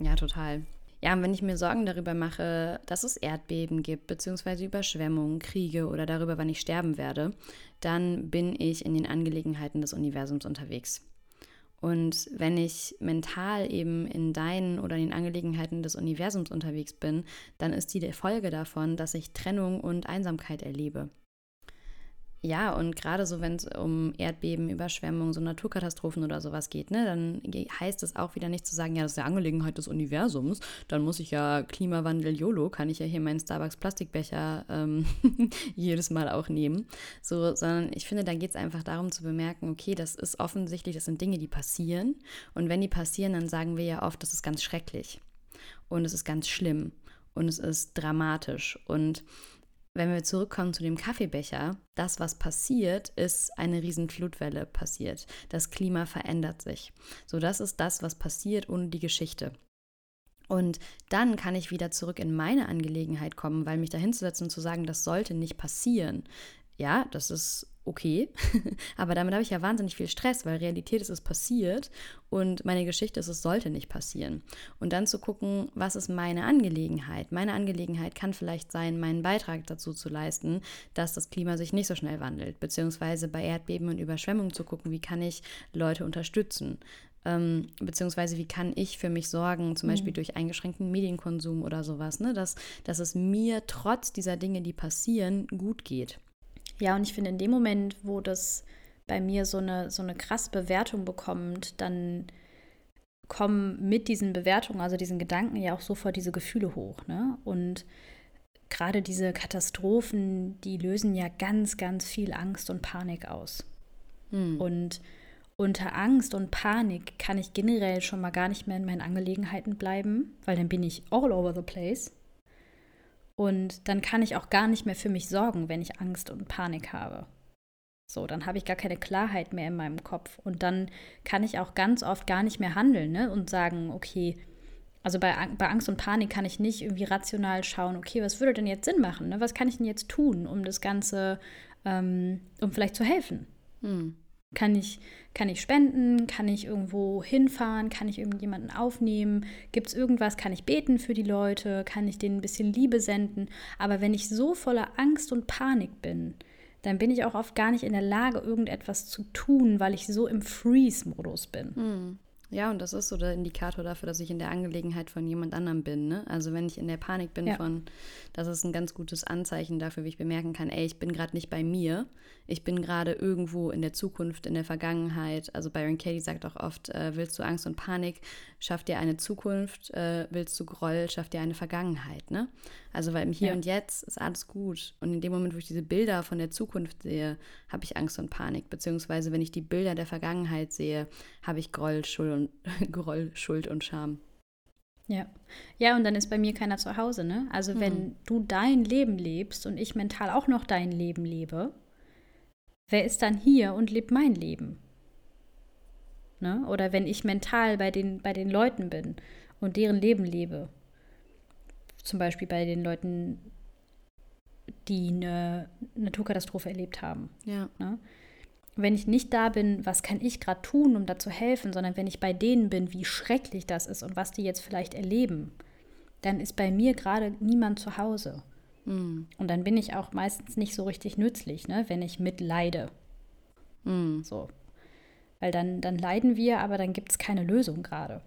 Ja, total. Ja, und wenn ich mir Sorgen darüber mache, dass es Erdbeben gibt, beziehungsweise Überschwemmungen, Kriege oder darüber, wann ich sterben werde, dann bin ich in den Angelegenheiten des Universums unterwegs. Und wenn ich mental eben in deinen oder in den Angelegenheiten des Universums unterwegs bin, dann ist die Folge davon, dass ich Trennung und Einsamkeit erlebe. Ja, und gerade so, wenn es um Erdbeben, Überschwemmungen, so Naturkatastrophen oder sowas geht, ne, dann heißt es auch wieder nicht zu sagen, ja, das ist ja Angelegenheit des Universums, dann muss ich ja Klimawandel YOLO, kann ich ja hier meinen Starbucks-Plastikbecher ähm, jedes Mal auch nehmen. So, sondern ich finde, da geht es einfach darum zu bemerken, okay, das ist offensichtlich, das sind Dinge, die passieren. Und wenn die passieren, dann sagen wir ja oft, das ist ganz schrecklich. Und es ist ganz schlimm. Und es ist dramatisch. Und wenn wir zurückkommen zu dem Kaffeebecher, das, was passiert, ist eine riesen Flutwelle passiert. Das Klima verändert sich. So, das ist das, was passiert ohne die Geschichte. Und dann kann ich wieder zurück in meine Angelegenheit kommen, weil mich da hinzusetzen und zu sagen, das sollte nicht passieren. Ja, das ist okay. Aber damit habe ich ja wahnsinnig viel Stress, weil Realität ist es passiert und meine Geschichte ist, es sollte nicht passieren. Und dann zu gucken, was ist meine Angelegenheit? Meine Angelegenheit kann vielleicht sein, meinen Beitrag dazu zu leisten, dass das Klima sich nicht so schnell wandelt, beziehungsweise bei Erdbeben und Überschwemmungen zu gucken, wie kann ich Leute unterstützen. Ähm, beziehungsweise wie kann ich für mich sorgen, zum Beispiel mhm. durch eingeschränkten Medienkonsum oder sowas, ne? dass, dass es mir trotz dieser Dinge, die passieren, gut geht. Ja, und ich finde, in dem Moment, wo das bei mir so eine, so eine krasse Bewertung bekommt, dann kommen mit diesen Bewertungen, also diesen Gedanken ja auch sofort diese Gefühle hoch. Ne? Und gerade diese Katastrophen, die lösen ja ganz, ganz viel Angst und Panik aus. Hm. Und unter Angst und Panik kann ich generell schon mal gar nicht mehr in meinen Angelegenheiten bleiben, weil dann bin ich all over the place. Und dann kann ich auch gar nicht mehr für mich sorgen, wenn ich Angst und Panik habe. So, dann habe ich gar keine Klarheit mehr in meinem Kopf. Und dann kann ich auch ganz oft gar nicht mehr handeln ne? und sagen, okay, also bei, bei Angst und Panik kann ich nicht irgendwie rational schauen, okay, was würde denn jetzt Sinn machen? Ne? Was kann ich denn jetzt tun, um das Ganze, ähm, um vielleicht zu helfen? Hm. Kann ich, kann ich spenden? Kann ich irgendwo hinfahren? Kann ich irgendjemanden aufnehmen? Gibt es irgendwas? Kann ich beten für die Leute? Kann ich denen ein bisschen Liebe senden? Aber wenn ich so voller Angst und Panik bin, dann bin ich auch oft gar nicht in der Lage, irgendetwas zu tun, weil ich so im Freeze-Modus bin. Hm. Ja, und das ist so der Indikator dafür, dass ich in der Angelegenheit von jemand anderem bin. Ne? Also wenn ich in der Panik bin ja. von, das ist ein ganz gutes Anzeichen dafür, wie ich bemerken kann, ey, ich bin gerade nicht bei mir. Ich bin gerade irgendwo in der Zukunft, in der Vergangenheit. Also Byron Katie sagt auch oft, äh, willst du Angst und Panik, schaff dir eine Zukunft, äh, willst du Groll, schaff dir eine Vergangenheit. Ne? Also weil im Hier ja. und Jetzt ist alles gut. Und in dem Moment, wo ich diese Bilder von der Zukunft sehe, habe ich Angst und Panik. Beziehungsweise wenn ich die Bilder der Vergangenheit sehe, habe ich Groll, Schuld und, Groll, Schuld und Scham. Ja. Ja, und dann ist bei mir keiner zu Hause, ne? Also hm. wenn du dein Leben lebst und ich mental auch noch dein Leben lebe, wer ist dann hier und lebt mein Leben? Ne? Oder wenn ich mental bei den, bei den Leuten bin und deren Leben lebe, zum Beispiel bei den Leuten, die eine Naturkatastrophe erlebt haben. Ja. Ne? Wenn ich nicht da bin, was kann ich gerade tun, um da zu helfen, sondern wenn ich bei denen bin, wie schrecklich das ist und was die jetzt vielleicht erleben, dann ist bei mir gerade niemand zu Hause. Mhm. Und dann bin ich auch meistens nicht so richtig nützlich, ne, wenn ich mitleide. Mhm. So. Weil dann, dann leiden wir, aber dann gibt es keine Lösung gerade.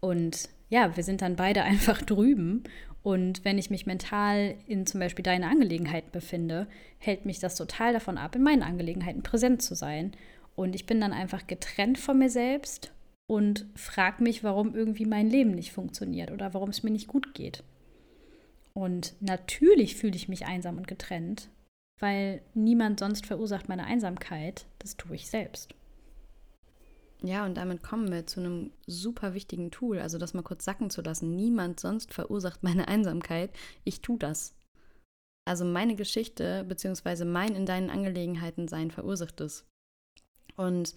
Und ja, wir sind dann beide einfach drüben. Und wenn ich mich mental in zum Beispiel deine Angelegenheiten befinde, hält mich das total davon ab, in meinen Angelegenheiten präsent zu sein. Und ich bin dann einfach getrennt von mir selbst und frage mich, warum irgendwie mein Leben nicht funktioniert oder warum es mir nicht gut geht. Und natürlich fühle ich mich einsam und getrennt, weil niemand sonst verursacht meine Einsamkeit. Das tue ich selbst. Ja, und damit kommen wir zu einem super wichtigen Tool, also das mal kurz sacken zu lassen. Niemand sonst verursacht meine Einsamkeit. Ich tue das. Also meine Geschichte beziehungsweise mein in deinen Angelegenheiten sein verursacht es. Und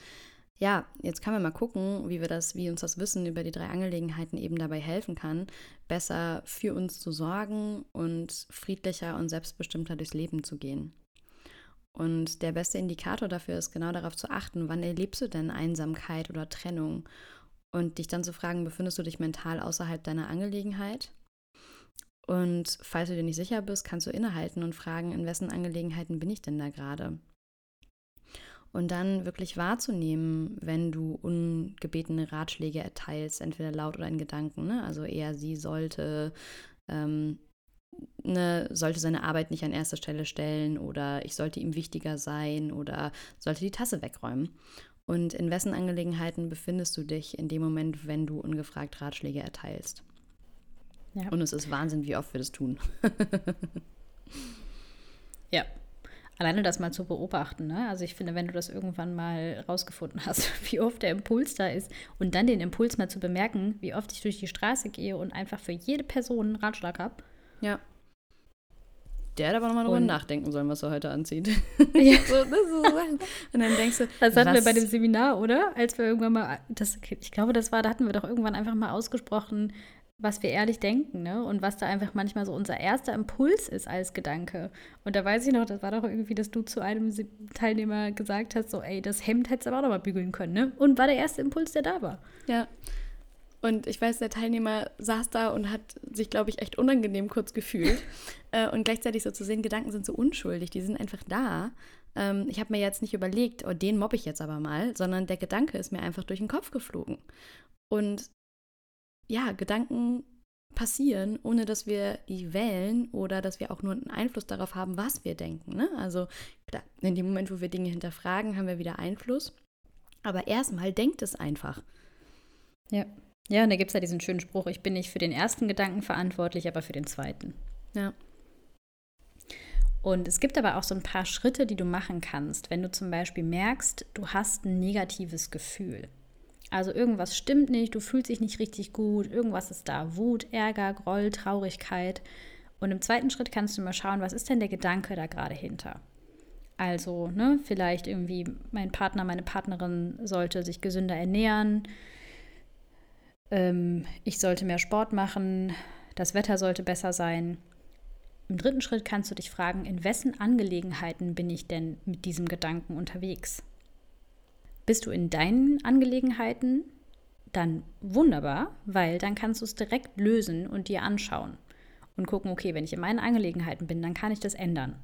ja, jetzt können wir mal gucken, wie wir das, wie uns das Wissen über die drei Angelegenheiten eben dabei helfen kann, besser für uns zu sorgen und friedlicher und selbstbestimmter durchs Leben zu gehen. Und der beste Indikator dafür ist genau darauf zu achten, wann erlebst du denn Einsamkeit oder Trennung? Und dich dann zu fragen, befindest du dich mental außerhalb deiner Angelegenheit? Und falls du dir nicht sicher bist, kannst du innehalten und fragen, in wessen Angelegenheiten bin ich denn da gerade? Und dann wirklich wahrzunehmen, wenn du ungebetene Ratschläge erteilst, entweder laut oder in Gedanken. Ne? Also eher sie sollte, ähm, ne, sollte seine Arbeit nicht an erster Stelle stellen oder ich sollte ihm wichtiger sein oder sollte die Tasse wegräumen. Und in wessen Angelegenheiten befindest du dich in dem Moment, wenn du ungefragt Ratschläge erteilst? Ja. Und es ist Wahnsinn, wie oft wir das tun. ja. Alleine das mal zu beobachten. Ne? Also ich finde, wenn du das irgendwann mal rausgefunden hast, wie oft der Impuls da ist und dann den Impuls mal zu bemerken, wie oft ich durch die Straße gehe und einfach für jede Person einen Ratschlag habe, ja. Der hätte aber nochmal drüber nachdenken sollen, was er heute anzieht. Ja. so, das ist so und dann denkst du. Das hatten was? wir bei dem Seminar, oder? Als wir irgendwann mal, das, ich glaube, das war, da hatten wir doch irgendwann einfach mal ausgesprochen, was wir ehrlich denken, ne? Und was da einfach manchmal so unser erster Impuls ist als Gedanke. Und da weiß ich noch, das war doch irgendwie, dass du zu einem Teilnehmer gesagt hast, so, ey, das Hemd hättest du aber auch noch mal bügeln können, ne? Und war der erste Impuls, der da war. Ja. Und ich weiß, der Teilnehmer saß da und hat sich, glaube ich, echt unangenehm kurz gefühlt. äh, und gleichzeitig so zu sehen, Gedanken sind so unschuldig, die sind einfach da. Ähm, ich habe mir jetzt nicht überlegt, oh, den mobbe ich jetzt aber mal, sondern der Gedanke ist mir einfach durch den Kopf geflogen. Und ja, Gedanken passieren, ohne dass wir die wählen oder dass wir auch nur einen Einfluss darauf haben, was wir denken. Ne? Also klar, in dem Moment, wo wir Dinge hinterfragen, haben wir wieder Einfluss. Aber erstmal denkt es einfach. Ja. Ja, und da gibt es ja diesen schönen Spruch, ich bin nicht für den ersten Gedanken verantwortlich, aber für den zweiten. Ja. Und es gibt aber auch so ein paar Schritte, die du machen kannst, wenn du zum Beispiel merkst, du hast ein negatives Gefühl. Also irgendwas stimmt nicht, du fühlst dich nicht richtig gut, irgendwas ist da, Wut, Ärger, Groll, Traurigkeit. Und im zweiten Schritt kannst du mal schauen, was ist denn der Gedanke da gerade hinter? Also, ne, vielleicht irgendwie mein Partner, meine Partnerin sollte sich gesünder ernähren, ähm, ich sollte mehr Sport machen, das Wetter sollte besser sein. Im dritten Schritt kannst du dich fragen, in wessen Angelegenheiten bin ich denn mit diesem Gedanken unterwegs? Bist du in deinen Angelegenheiten? Dann wunderbar, weil dann kannst du es direkt lösen und dir anschauen und gucken, okay, wenn ich in meinen Angelegenheiten bin, dann kann ich das ändern.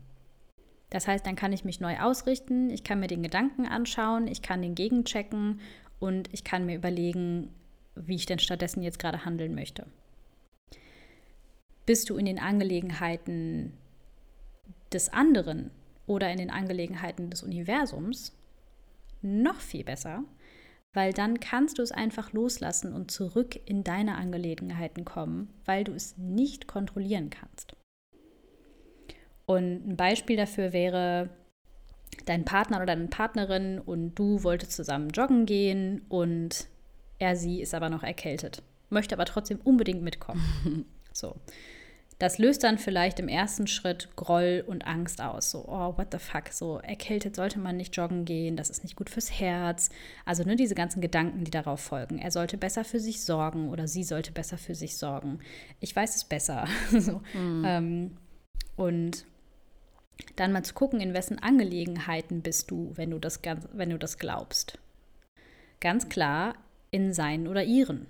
Das heißt, dann kann ich mich neu ausrichten, ich kann mir den Gedanken anschauen, ich kann den gegenchecken und ich kann mir überlegen, wie ich denn stattdessen jetzt gerade handeln möchte. Bist du in den Angelegenheiten des anderen oder in den Angelegenheiten des Universums, noch viel besser, weil dann kannst du es einfach loslassen und zurück in deine Angelegenheiten kommen, weil du es nicht kontrollieren kannst. Und ein Beispiel dafür wäre, dein Partner oder deine Partnerin und du wolltet zusammen joggen gehen und er, sie ist aber noch erkältet, möchte aber trotzdem unbedingt mitkommen. so. Das löst dann vielleicht im ersten Schritt Groll und Angst aus. So, oh, what the fuck, so erkältet sollte man nicht joggen gehen, das ist nicht gut fürs Herz. Also ne, diese ganzen Gedanken, die darauf folgen. Er sollte besser für sich sorgen oder sie sollte besser für sich sorgen. Ich weiß es besser. so. mhm. ähm, und dann mal zu gucken, in wessen Angelegenheiten bist du, wenn du das, wenn du das glaubst. Ganz klar in seinen oder ihren.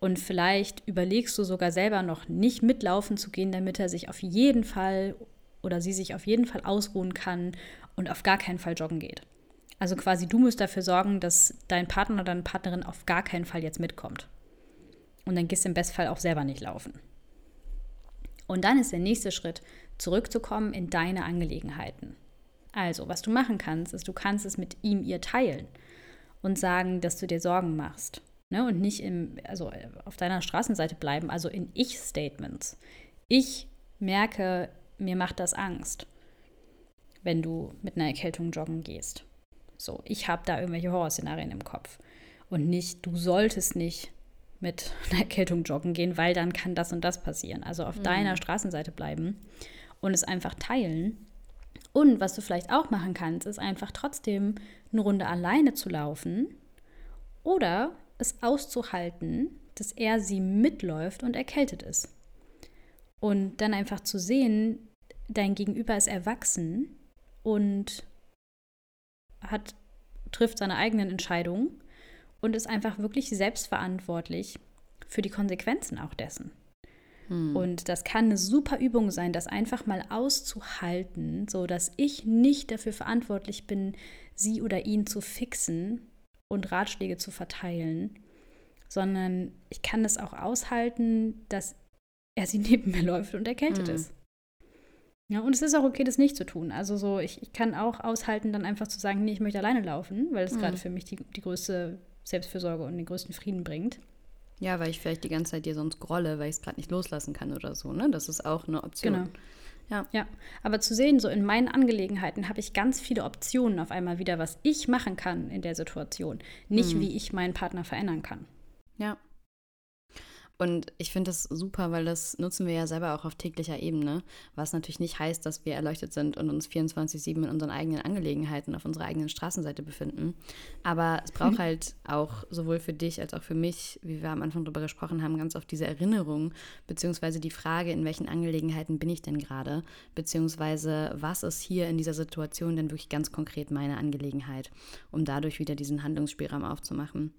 Und vielleicht überlegst du sogar selber noch nicht mitlaufen zu gehen, damit er sich auf jeden Fall oder sie sich auf jeden Fall ausruhen kann und auf gar keinen Fall joggen geht. Also quasi du musst dafür sorgen, dass dein Partner oder deine Partnerin auf gar keinen Fall jetzt mitkommt. Und dann gehst du im Bestfall auch selber nicht laufen. Und dann ist der nächste Schritt, zurückzukommen in deine Angelegenheiten. Also, was du machen kannst, ist, du kannst es mit ihm, ihr teilen und sagen, dass du dir Sorgen machst Ne? Und nicht im, also äh, auf deiner Straßenseite bleiben, also in Ich-Statements. Ich merke, mir macht das Angst, wenn du mit einer Erkältung joggen gehst. So, ich habe da irgendwelche Horrorszenarien im Kopf. Und nicht, du solltest nicht mit einer Erkältung joggen gehen, weil dann kann das und das passieren. Also auf mhm. deiner Straßenseite bleiben und es einfach teilen. Und was du vielleicht auch machen kannst, ist einfach trotzdem eine Runde alleine zu laufen oder es auszuhalten, dass er sie mitläuft und erkältet ist. Und dann einfach zu sehen, dein Gegenüber ist erwachsen und hat, trifft seine eigenen Entscheidungen und ist einfach wirklich selbstverantwortlich für die Konsequenzen auch dessen. Hm. Und das kann eine super Übung sein, das einfach mal auszuhalten, so dass ich nicht dafür verantwortlich bin, sie oder ihn zu fixen, und Ratschläge zu verteilen, sondern ich kann es auch aushalten, dass er sie neben mir läuft und erkältet mhm. ist. Ja, und es ist auch okay, das nicht zu tun. Also so, ich, ich kann auch aushalten, dann einfach zu sagen, nee, ich möchte alleine laufen, weil das mhm. gerade für mich die, die größte Selbstfürsorge und den größten Frieden bringt. Ja, weil ich vielleicht die ganze Zeit dir sonst grolle, weil ich es gerade nicht loslassen kann oder so, ne? Das ist auch eine Option. Genau. Ja. ja, aber zu sehen, so in meinen Angelegenheiten habe ich ganz viele Optionen auf einmal wieder, was ich machen kann in der Situation, nicht mhm. wie ich meinen Partner verändern kann. Ja. Und ich finde das super, weil das nutzen wir ja selber auch auf täglicher Ebene, was natürlich nicht heißt, dass wir erleuchtet sind und uns 24-7 in unseren eigenen Angelegenheiten auf unserer eigenen Straßenseite befinden. Aber es braucht halt auch sowohl für dich als auch für mich, wie wir am Anfang darüber gesprochen haben, ganz oft diese Erinnerung, beziehungsweise die Frage, in welchen Angelegenheiten bin ich denn gerade, beziehungsweise was ist hier in dieser Situation denn wirklich ganz konkret meine Angelegenheit, um dadurch wieder diesen Handlungsspielraum aufzumachen.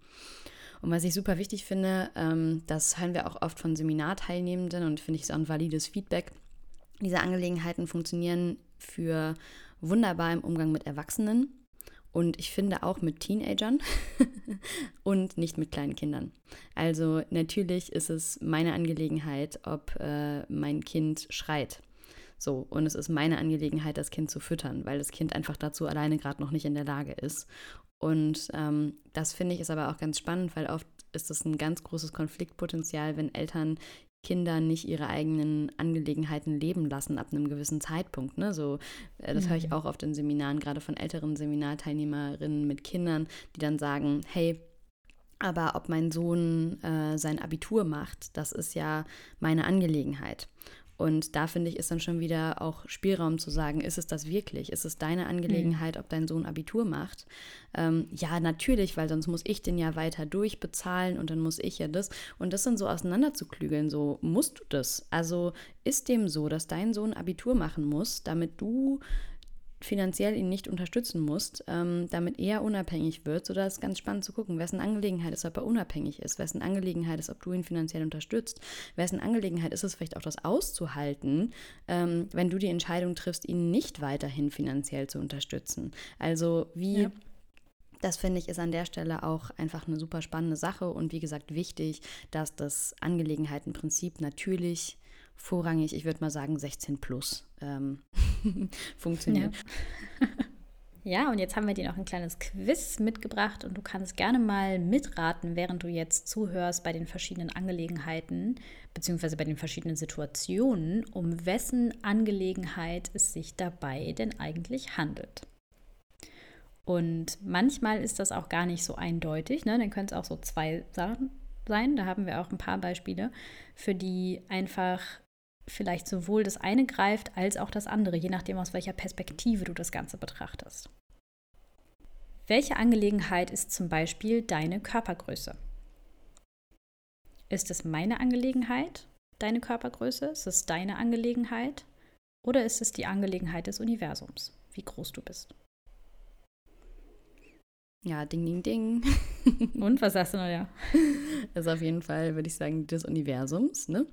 Und was ich super wichtig finde, ähm, das hören wir auch oft von Seminarteilnehmenden und finde ich ist auch ein valides Feedback. Diese Angelegenheiten funktionieren für wunderbar im Umgang mit Erwachsenen und ich finde auch mit Teenagern und nicht mit kleinen Kindern. Also natürlich ist es meine Angelegenheit, ob äh, mein Kind schreit. So, und es ist meine Angelegenheit, das Kind zu füttern, weil das Kind einfach dazu alleine gerade noch nicht in der Lage ist. Und ähm, das finde ich ist aber auch ganz spannend, weil oft ist das ein ganz großes Konfliktpotenzial, wenn Eltern Kinder nicht ihre eigenen Angelegenheiten leben lassen ab einem gewissen Zeitpunkt. Ne? So, äh, das höre ich mhm. auch auf den Seminaren, gerade von älteren Seminarteilnehmerinnen mit Kindern, die dann sagen, hey, aber ob mein Sohn äh, sein Abitur macht, das ist ja meine Angelegenheit. Und da finde ich, ist dann schon wieder auch Spielraum zu sagen, ist es das wirklich? Ist es deine Angelegenheit, ob dein Sohn Abitur macht? Ähm, ja, natürlich, weil sonst muss ich den ja weiter durchbezahlen und dann muss ich ja das. Und das dann so auseinanderzuklügeln, so musst du das? Also ist dem so, dass dein Sohn Abitur machen muss, damit du finanziell ihn nicht unterstützen musst, ähm, damit er unabhängig wird, sodass es ganz spannend zu gucken, wessen Angelegenheit ist, ob er unabhängig ist, wessen Angelegenheit ist, ob du ihn finanziell unterstützt, wessen Angelegenheit ist es vielleicht auch das auszuhalten, ähm, wenn du die Entscheidung triffst, ihn nicht weiterhin finanziell zu unterstützen. Also wie ja. Das finde ich ist an der Stelle auch einfach eine super spannende Sache und wie gesagt wichtig, dass das Angelegenheitenprinzip natürlich vorrangig, ich würde mal sagen 16 plus ähm, funktioniert. Ja. ja, und jetzt haben wir dir noch ein kleines Quiz mitgebracht und du kannst gerne mal mitraten, während du jetzt zuhörst bei den verschiedenen Angelegenheiten beziehungsweise bei den verschiedenen Situationen, um wessen Angelegenheit es sich dabei denn eigentlich handelt. Und manchmal ist das auch gar nicht so eindeutig. Ne? Dann können es auch so zwei Sachen sein. Da haben wir auch ein paar Beispiele, für die einfach vielleicht sowohl das eine greift als auch das andere, je nachdem, aus welcher Perspektive du das Ganze betrachtest. Welche Angelegenheit ist zum Beispiel deine Körpergröße? Ist es meine Angelegenheit, deine Körpergröße? Ist es deine Angelegenheit? Oder ist es die Angelegenheit des Universums, wie groß du bist? Ja, ding, ding, ding. Und was sagst du noch, ja? Das ist auf jeden Fall, würde ich sagen, des Universums, ne?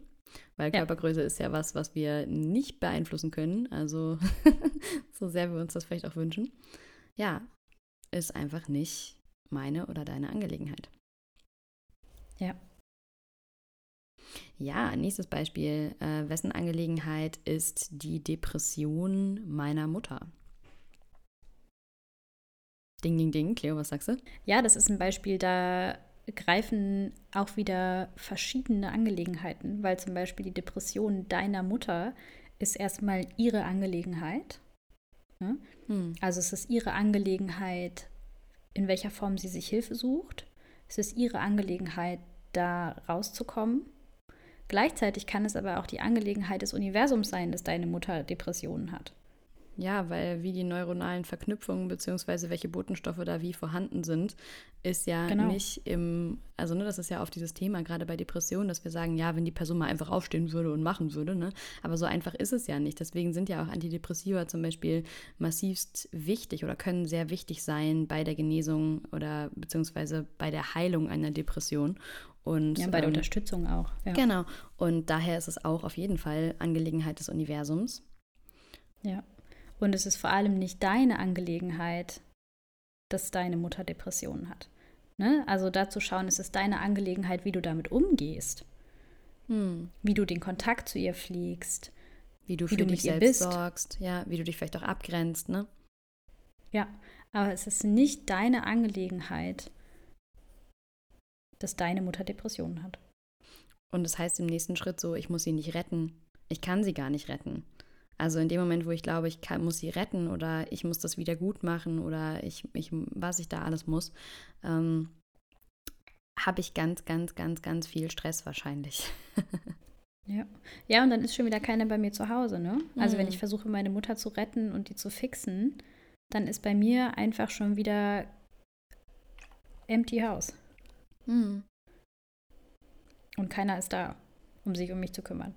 Weil ja. Körpergröße ist ja was, was wir nicht beeinflussen können. Also so sehr wir uns das vielleicht auch wünschen. Ja, ist einfach nicht meine oder deine Angelegenheit. Ja. Ja, nächstes Beispiel. Äh, wessen Angelegenheit ist die Depression meiner Mutter? Ding, ding, ding. Cleo, was sagst du? Ja, das ist ein Beispiel, da greifen auch wieder verschiedene Angelegenheiten, weil zum Beispiel die Depression deiner Mutter ist erstmal ihre Angelegenheit. Ne? Hm. Also es ist ihre Angelegenheit, in welcher Form sie sich Hilfe sucht. Es ist ihre Angelegenheit, da rauszukommen. Gleichzeitig kann es aber auch die Angelegenheit des Universums sein, dass deine Mutter Depressionen hat. Ja, weil wie die neuronalen Verknüpfungen bzw. welche Botenstoffe da wie vorhanden sind, ist ja genau. nicht im, also ne, das ist ja auf dieses Thema, gerade bei Depressionen, dass wir sagen, ja, wenn die Person mal einfach aufstehen würde und machen würde, ne? Aber so einfach ist es ja nicht. Deswegen sind ja auch Antidepressiva zum Beispiel massivst wichtig oder können sehr wichtig sein bei der Genesung oder beziehungsweise bei der Heilung einer Depression. Und, ja, bei der ähm, Unterstützung auch. Ja. Genau. Und daher ist es auch auf jeden Fall Angelegenheit des Universums. Ja. Und es ist vor allem nicht deine Angelegenheit, dass deine Mutter Depressionen hat. Ne? Also dazu schauen, es ist deine Angelegenheit, wie du damit umgehst. Hm. Wie du den Kontakt zu ihr pflegst. Wie du für wie du dich selbst sorgst. Ja, wie du dich vielleicht auch abgrenzt, ne? Ja, aber es ist nicht deine Angelegenheit, dass deine Mutter Depressionen hat. Und das heißt im nächsten Schritt so, ich muss sie nicht retten. Ich kann sie gar nicht retten. Also in dem Moment, wo ich glaube, ich kann, muss sie retten oder ich muss das wieder gut machen oder ich, ich was ich da alles muss, ähm, habe ich ganz, ganz, ganz, ganz viel Stress wahrscheinlich. ja. Ja, und dann ist schon wieder keiner bei mir zu Hause, ne? Also mhm. wenn ich versuche, meine Mutter zu retten und die zu fixen, dann ist bei mir einfach schon wieder empty house. Mhm. Und keiner ist da, um sich um mich zu kümmern.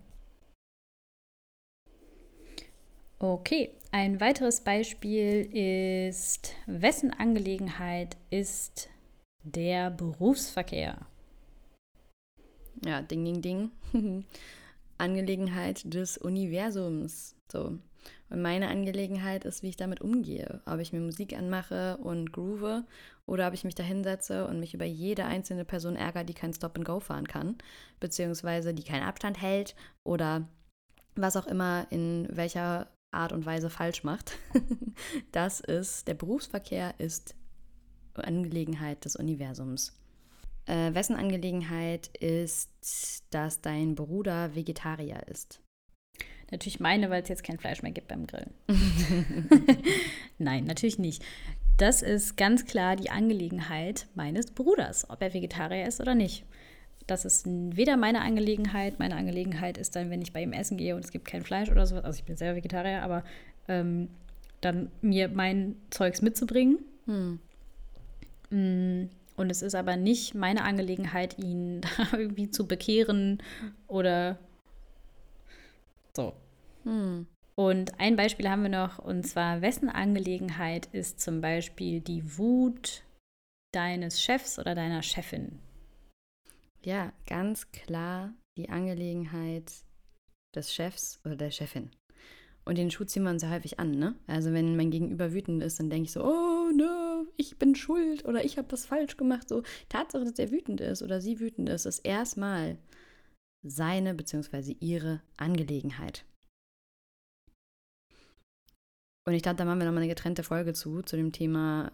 Okay, ein weiteres Beispiel ist, wessen Angelegenheit ist der Berufsverkehr? Ja, ding, ding, ding. Angelegenheit des Universums. So. Und meine Angelegenheit ist, wie ich damit umgehe. Ob ich mir Musik anmache und groove oder ob ich mich da hinsetze und mich über jede einzelne Person ärgere, die kein Stop-and-Go fahren kann, beziehungsweise die keinen Abstand hält oder was auch immer in welcher Art und Weise falsch macht. das ist, der Berufsverkehr ist Angelegenheit des Universums. Äh, wessen Angelegenheit ist, dass dein Bruder Vegetarier ist? Natürlich meine, weil es jetzt kein Fleisch mehr gibt beim Grillen. Nein, natürlich nicht. Das ist ganz klar die Angelegenheit meines Bruders, ob er Vegetarier ist oder nicht. Das ist weder meine Angelegenheit. Meine Angelegenheit ist dann, wenn ich bei ihm essen gehe und es gibt kein Fleisch oder so. Also ich bin selber Vegetarier, aber ähm, dann mir mein Zeugs mitzubringen. Hm. Mm, und es ist aber nicht meine Angelegenheit, ihn da irgendwie zu bekehren oder so. Hm. Und ein Beispiel haben wir noch, und zwar, wessen Angelegenheit ist zum Beispiel die Wut deines Chefs oder deiner Chefin? Ja, ganz klar die Angelegenheit des Chefs oder der Chefin. Und den Schuh ziehen wir uns ja häufig an, ne? Also wenn mein Gegenüber wütend ist, dann denke ich so, oh no, ich bin schuld oder ich habe das falsch gemacht. So, Tatsache, dass er wütend ist oder sie wütend ist, ist erstmal seine bzw. ihre Angelegenheit. Und ich glaube, da machen wir nochmal eine getrennte Folge zu, zu dem Thema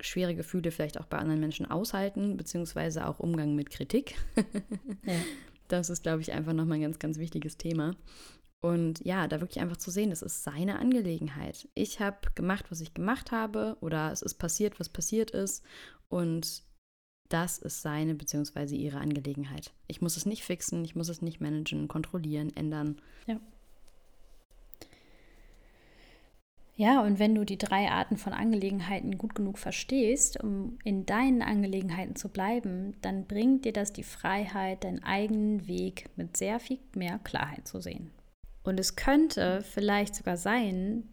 schwere Gefühle vielleicht auch bei anderen Menschen aushalten, beziehungsweise auch Umgang mit Kritik. ja. Das ist, glaube ich, einfach nochmal ein ganz, ganz wichtiges Thema. Und ja, da wirklich einfach zu sehen, das ist seine Angelegenheit. Ich habe gemacht, was ich gemacht habe, oder es ist passiert, was passiert ist. Und das ist seine bzw. ihre Angelegenheit. Ich muss es nicht fixen, ich muss es nicht managen, kontrollieren, ändern. Ja. Ja, und wenn du die drei Arten von Angelegenheiten gut genug verstehst, um in deinen Angelegenheiten zu bleiben, dann bringt dir das die Freiheit, deinen eigenen Weg mit sehr viel mehr Klarheit zu sehen. Und es könnte vielleicht sogar sein,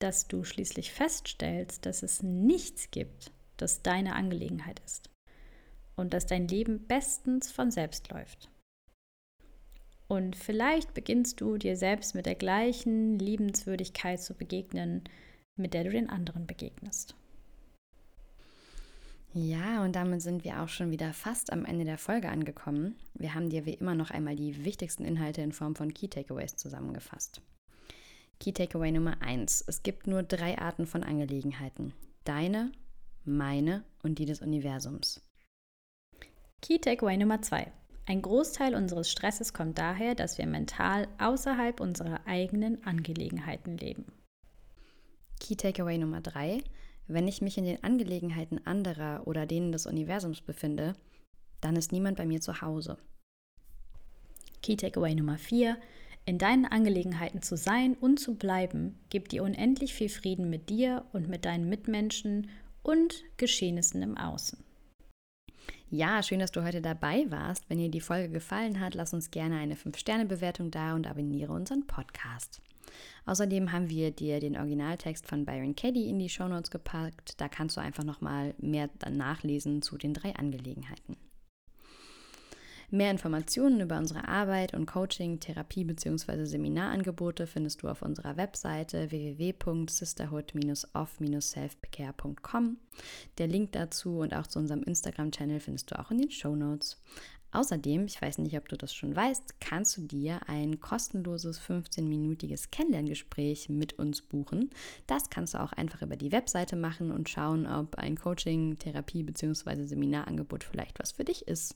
dass du schließlich feststellst, dass es nichts gibt, das deine Angelegenheit ist und dass dein Leben bestens von selbst läuft. Und vielleicht beginnst du dir selbst mit der gleichen Liebenswürdigkeit zu begegnen, mit der du den anderen begegnest. Ja, und damit sind wir auch schon wieder fast am Ende der Folge angekommen. Wir haben dir wie immer noch einmal die wichtigsten Inhalte in Form von Key Takeaways zusammengefasst. Key Takeaway Nummer 1. Es gibt nur drei Arten von Angelegenheiten. Deine, meine und die des Universums. Key Takeaway Nummer 2. Ein Großteil unseres Stresses kommt daher, dass wir mental außerhalb unserer eigenen Angelegenheiten leben. Key Takeaway Nummer 3. Wenn ich mich in den Angelegenheiten anderer oder denen des Universums befinde, dann ist niemand bei mir zu Hause. Key Takeaway Nummer 4. In deinen Angelegenheiten zu sein und zu bleiben, gibt dir unendlich viel Frieden mit dir und mit deinen Mitmenschen und Geschehnissen im Außen. Ja, schön, dass du heute dabei warst. Wenn dir die Folge gefallen hat, lass uns gerne eine 5-Sterne-Bewertung da und abonniere unseren Podcast. Außerdem haben wir dir den Originaltext von Byron Caddy in die Shownotes gepackt. Da kannst du einfach nochmal mehr nachlesen zu den drei Angelegenheiten. Mehr Informationen über unsere Arbeit und Coaching, Therapie bzw. Seminarangebote findest du auf unserer Webseite www.sisterhood-off-selfcare.com. Der Link dazu und auch zu unserem Instagram-Channel findest du auch in den Show Notes. Außerdem, ich weiß nicht, ob du das schon weißt, kannst du dir ein kostenloses 15-minütiges Kennenlerngespräch mit uns buchen. Das kannst du auch einfach über die Webseite machen und schauen, ob ein Coaching, Therapie bzw. Seminarangebot vielleicht was für dich ist.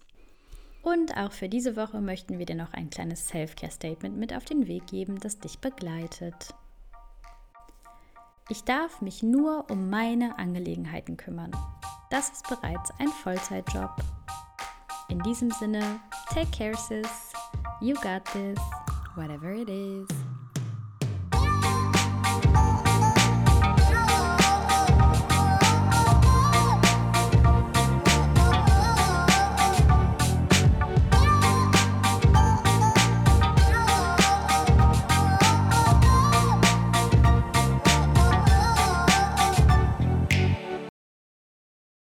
Und auch für diese Woche möchten wir dir noch ein kleines Self-Care-Statement mit auf den Weg geben, das dich begleitet. Ich darf mich nur um meine Angelegenheiten kümmern. Das ist bereits ein Vollzeitjob. In diesem Sinne, take care, sis. You got this. Whatever it is.